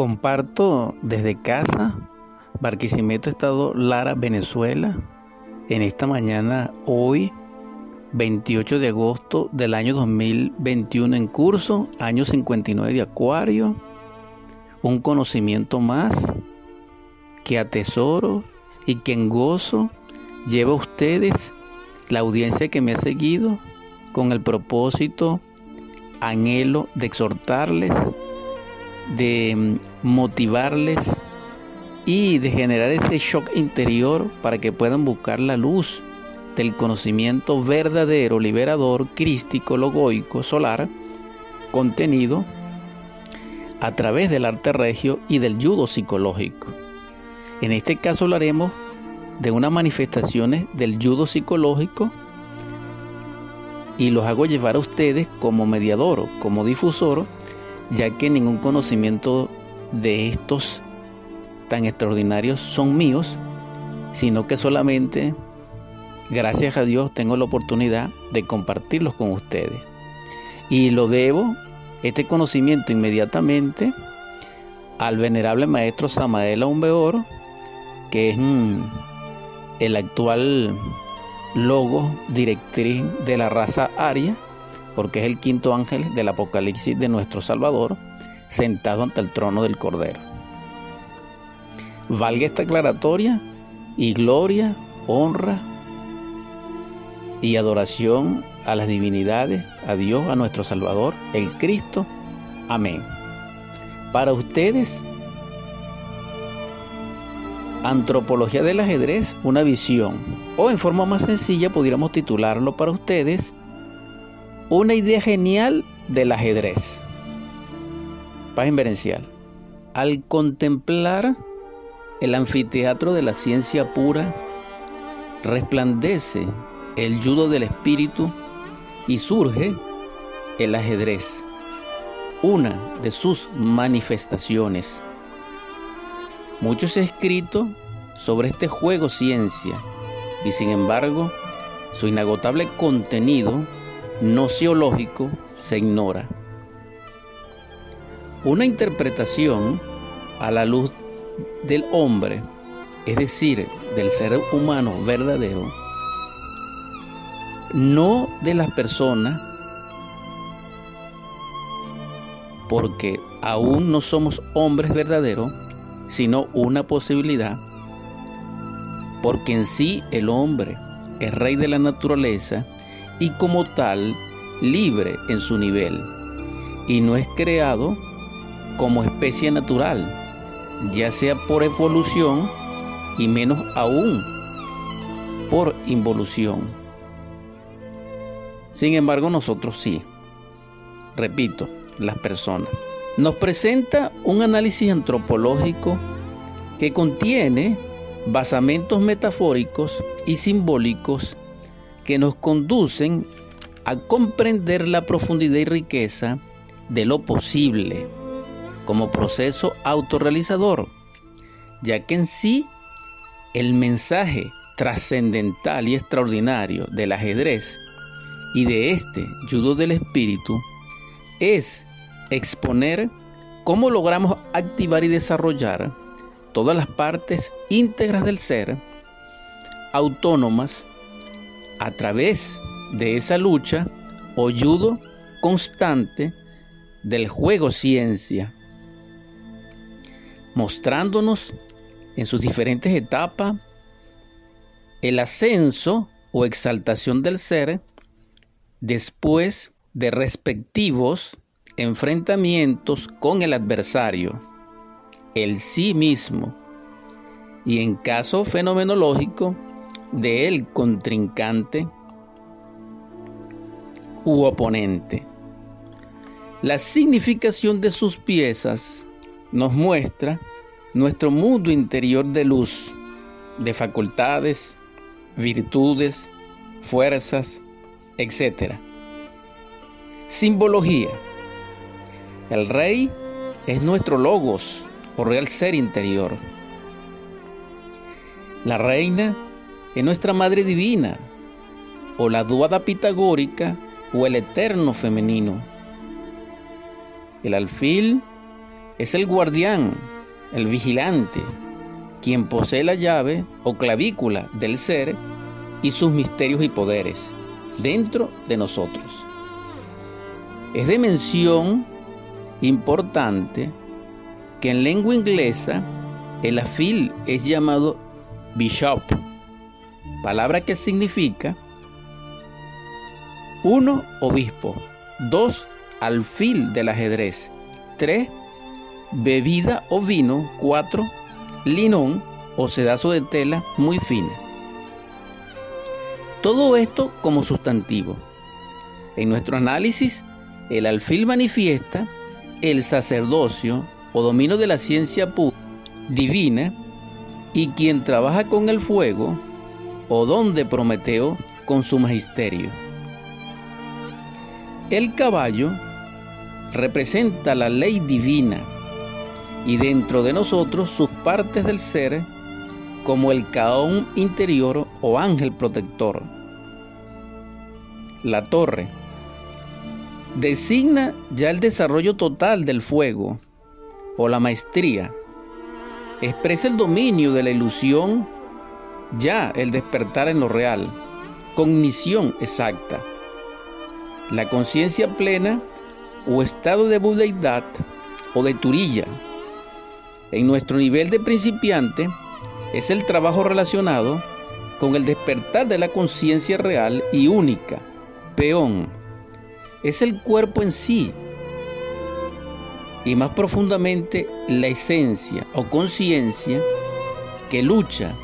Comparto desde casa, Barquisimeto, Estado Lara, Venezuela, en esta mañana, hoy, 28 de agosto del año 2021 en curso, año 59 de Acuario, un conocimiento más que atesoro y que en gozo lleva a ustedes la audiencia que me ha seguido con el propósito, anhelo de exhortarles de mm, motivarles y de generar ese shock interior para que puedan buscar la luz del conocimiento verdadero, liberador, crístico, logoico, solar, contenido a través del arte regio y del judo psicológico. En este caso hablaremos de unas manifestaciones del judo psicológico y los hago llevar a ustedes como mediador, como difusor ya que ningún conocimiento de estos tan extraordinarios son míos, sino que solamente, gracias a Dios, tengo la oportunidad de compartirlos con ustedes. Y lo debo, este conocimiento inmediatamente, al venerable maestro Samael Aumbeor, que es mm, el actual logo directriz de la raza aria, porque es el quinto ángel del Apocalipsis de nuestro Salvador, sentado ante el trono del Cordero. Valga esta aclaratoria y gloria, honra y adoración a las divinidades, a Dios, a nuestro Salvador, el Cristo. Amén. Para ustedes, Antropología del ajedrez, una visión. O en forma más sencilla, pudiéramos titularlo para ustedes, una idea genial del ajedrez. Paz inverencial. Al contemplar el anfiteatro de la ciencia pura, resplandece el judo del espíritu y surge el ajedrez, una de sus manifestaciones. Mucho se ha escrito sobre este juego ciencia y sin embargo su inagotable contenido nociológico se ignora. Una interpretación a la luz del hombre, es decir, del ser humano verdadero, no de las personas, porque aún no somos hombres verdaderos, sino una posibilidad, porque en sí el hombre es rey de la naturaleza y como tal libre en su nivel y no es creado como especie natural, ya sea por evolución y menos aún por involución. Sin embargo, nosotros sí. Repito, las personas. Nos presenta un análisis antropológico que contiene basamentos metafóricos y simbólicos que nos conducen a comprender la profundidad y riqueza de lo posible como proceso autorrealizador, ya que en sí el mensaje trascendental y extraordinario del ajedrez y de este judo del espíritu es exponer cómo logramos activar y desarrollar todas las partes íntegras del ser, autónomas, a través de esa lucha o judo constante del juego ciencia, mostrándonos en sus diferentes etapas el ascenso o exaltación del ser después de respectivos enfrentamientos con el adversario, el sí mismo, y en caso fenomenológico, del contrincante u oponente. La significación de sus piezas nos muestra nuestro mundo interior de luz, de facultades, virtudes, fuerzas, etc. Simbología. El rey es nuestro logos o real ser interior. La reina es nuestra Madre Divina, o la duada pitagórica, o el eterno femenino. El alfil es el guardián, el vigilante, quien posee la llave o clavícula del ser y sus misterios y poderes dentro de nosotros. Es de mención importante que en lengua inglesa el afil es llamado bishop, palabra que significa uno, obispo, dos, alfil del ajedrez, tres, bebida o vino, cuatro, linón o sedazo de tela muy fina. Todo esto como sustantivo. En nuestro análisis, el alfil manifiesta el sacerdocio o dominio de la ciencia divina y quien trabaja con el fuego o don de Prometeo con su magisterio. El caballo representa la ley divina y dentro de nosotros sus partes del ser como el caón interior o ángel protector. La torre designa ya el desarrollo total del fuego o la maestría. Expresa el dominio de la ilusión, ya el despertar en lo real, cognición exacta. La conciencia plena o estado de budeidad o de turilla. En nuestro nivel de principiante es el trabajo relacionado con el despertar de la conciencia real y única, peón. Es el cuerpo en sí y más profundamente la esencia o conciencia que lucha,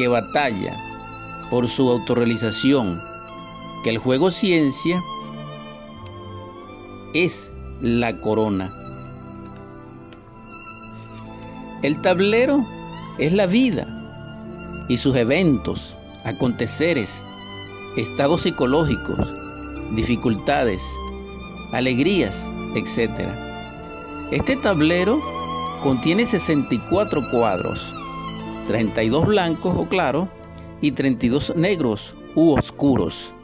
que batalla por su autorrealización, que el juego ciencia es la corona. El tablero es la vida y sus eventos, aconteceres, estados psicológicos, dificultades, alegrías, etc. Este tablero contiene 64 cuadros, 32 blancos o claros y 32 negros u oscuros.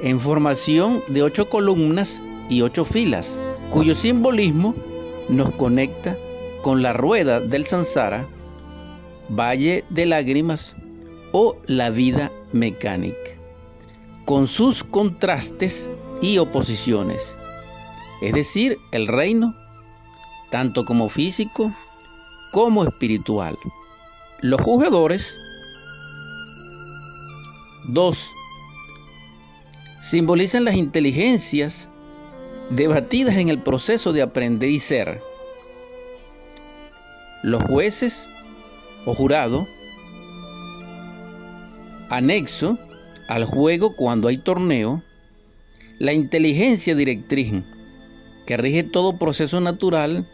En formación de ocho columnas y ocho filas, cuyo simbolismo nos conecta con la rueda del Sansara, Valle de Lágrimas o la vida mecánica, con sus contrastes y oposiciones, es decir, el reino, tanto como físico como espiritual. Los jugadores, dos simbolizan las inteligencias debatidas en el proceso de aprender y ser. Los jueces o jurado, anexo al juego cuando hay torneo, la inteligencia directriz que rige todo proceso natural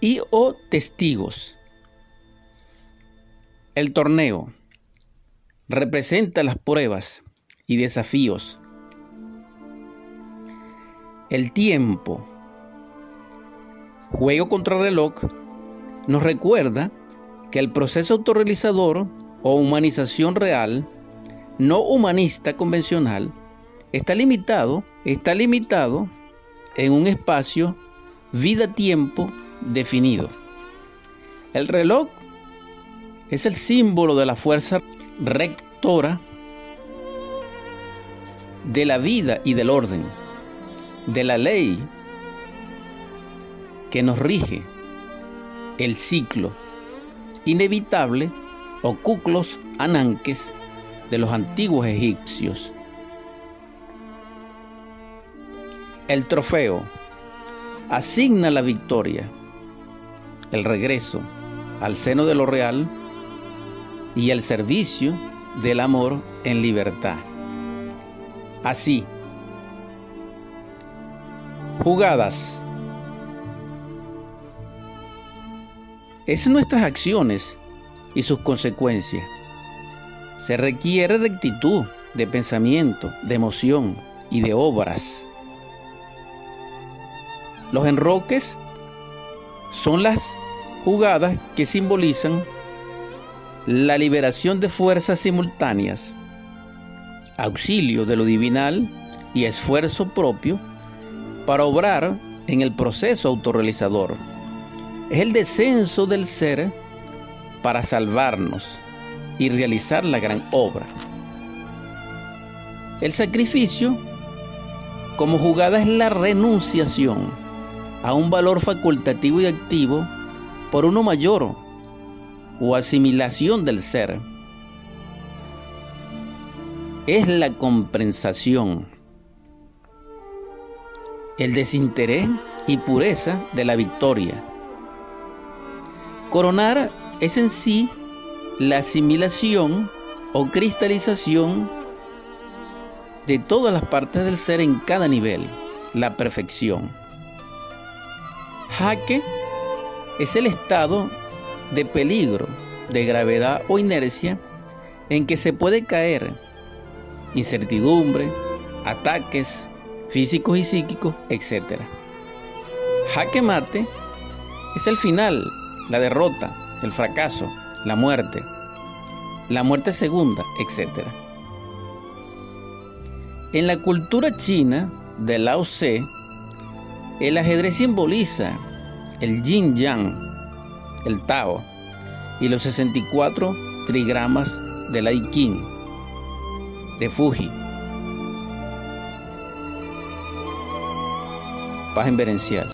y o testigos. El torneo representa las pruebas y desafíos. El tiempo, juego contra reloj, nos recuerda que el proceso autorrealizador o humanización real, no humanista convencional, está limitado, está limitado en un espacio vida-tiempo definido. El reloj es el símbolo de la fuerza rectora de la vida y del orden, de la ley que nos rige, el ciclo inevitable o cuclos ananques de los antiguos egipcios. El trofeo asigna la victoria, el regreso al seno de lo real y el servicio del amor en libertad. Así. Jugadas. Es nuestras acciones y sus consecuencias. Se requiere rectitud de pensamiento, de emoción y de obras. Los enroques son las jugadas que simbolizan la liberación de fuerzas simultáneas auxilio de lo divinal y esfuerzo propio para obrar en el proceso autorrealizador. Es el descenso del ser para salvarnos y realizar la gran obra. El sacrificio como jugada es la renunciación a un valor facultativo y activo por uno mayor o asimilación del ser. Es la compensación, el desinterés y pureza de la victoria. Coronar es en sí la asimilación o cristalización de todas las partes del ser en cada nivel, la perfección. Jaque es el estado de peligro, de gravedad o inercia en que se puede caer, incertidumbre, ataques físicos y psíquicos, etc. Jaque mate es el final, la derrota, el fracaso, la muerte, la muerte segunda, etc. En la cultura china de Lao Tse, el ajedrez simboliza el yin yang, el Tao y los 64 trigramas del Ching de Fuji. Paz inverencial.